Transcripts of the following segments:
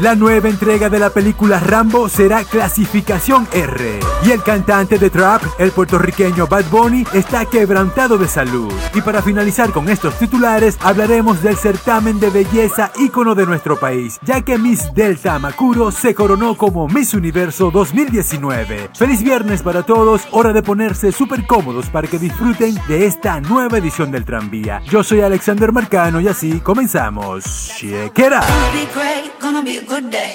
La nueva entrega de la película Rambo será clasificación R. Y el cantante de trap, el puertorriqueño Bad Bunny, está quebrantado de salud. Y para finalizar con estos titulares, hablaremos del certamen de belleza ícono de nuestro país, ya que Miss Delta Macuro se coronó como Miss Universo 2019. Feliz viernes para todos, hora de ponerse súper cómodos para que disfruten de esta nueva edición del tranvía. Yo soy Alexander Marcano y así comenzamos. gonna be a good day.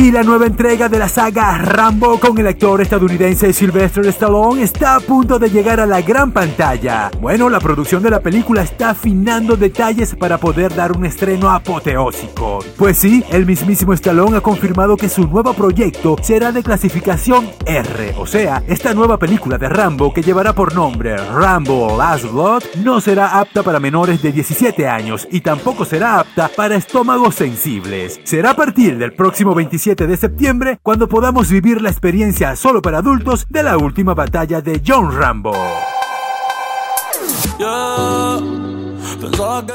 Y la nueva entrega de la saga Rambo con el actor estadounidense Sylvester Stallone está a punto de llegar a la gran pantalla. Bueno, la producción de la película está afinando detalles para poder dar un estreno apoteósico. Pues sí, el mismísimo Stallone ha confirmado que su nuevo proyecto será de clasificación R, o sea, esta nueva película de Rambo que llevará por nombre Rambo Last Blood no será apta para menores de 17 años y tampoco será apta para estómagos sensibles. Será a partir del próximo 27 de septiembre cuando podamos vivir la experiencia solo para adultos de la última batalla de John Rambo.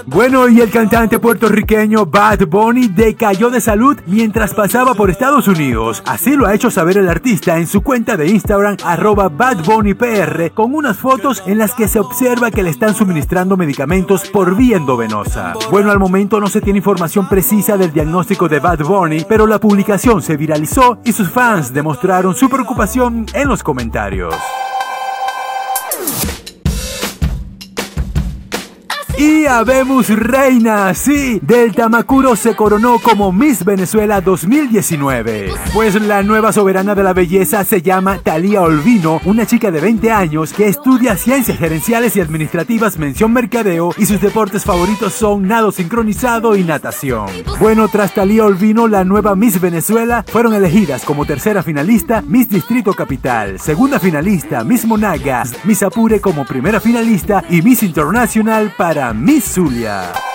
Bueno, y el cantante puertorriqueño Bad Bunny decayó de salud mientras pasaba por Estados Unidos. Así lo ha hecho saber el artista en su cuenta de Instagram, arroba Bad Bunny PR, con unas fotos en las que se observa que le están suministrando medicamentos por vía endovenosa. Bueno, al momento no se tiene información precisa del diagnóstico de Bad Bunny, pero la publicación se viralizó y sus fans demostraron su preocupación en los comentarios. Y habemos reina, sí, del Tamacuro se coronó como Miss Venezuela 2019. Pues la nueva soberana de la belleza se llama Talía Olvino, una chica de 20 años que estudia ciencias gerenciales y administrativas, mención mercadeo, y sus deportes favoritos son nado sincronizado y natación. Bueno, tras Talía Olvino, la nueva Miss Venezuela fueron elegidas como tercera finalista Miss Distrito Capital, segunda finalista Miss Monagas, Miss Apure como primera finalista y Miss Internacional para Miss Zulia.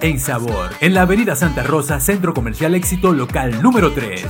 en sabor. En la Avenida Santa Rosa Centro Comercial Éxito Local número 3.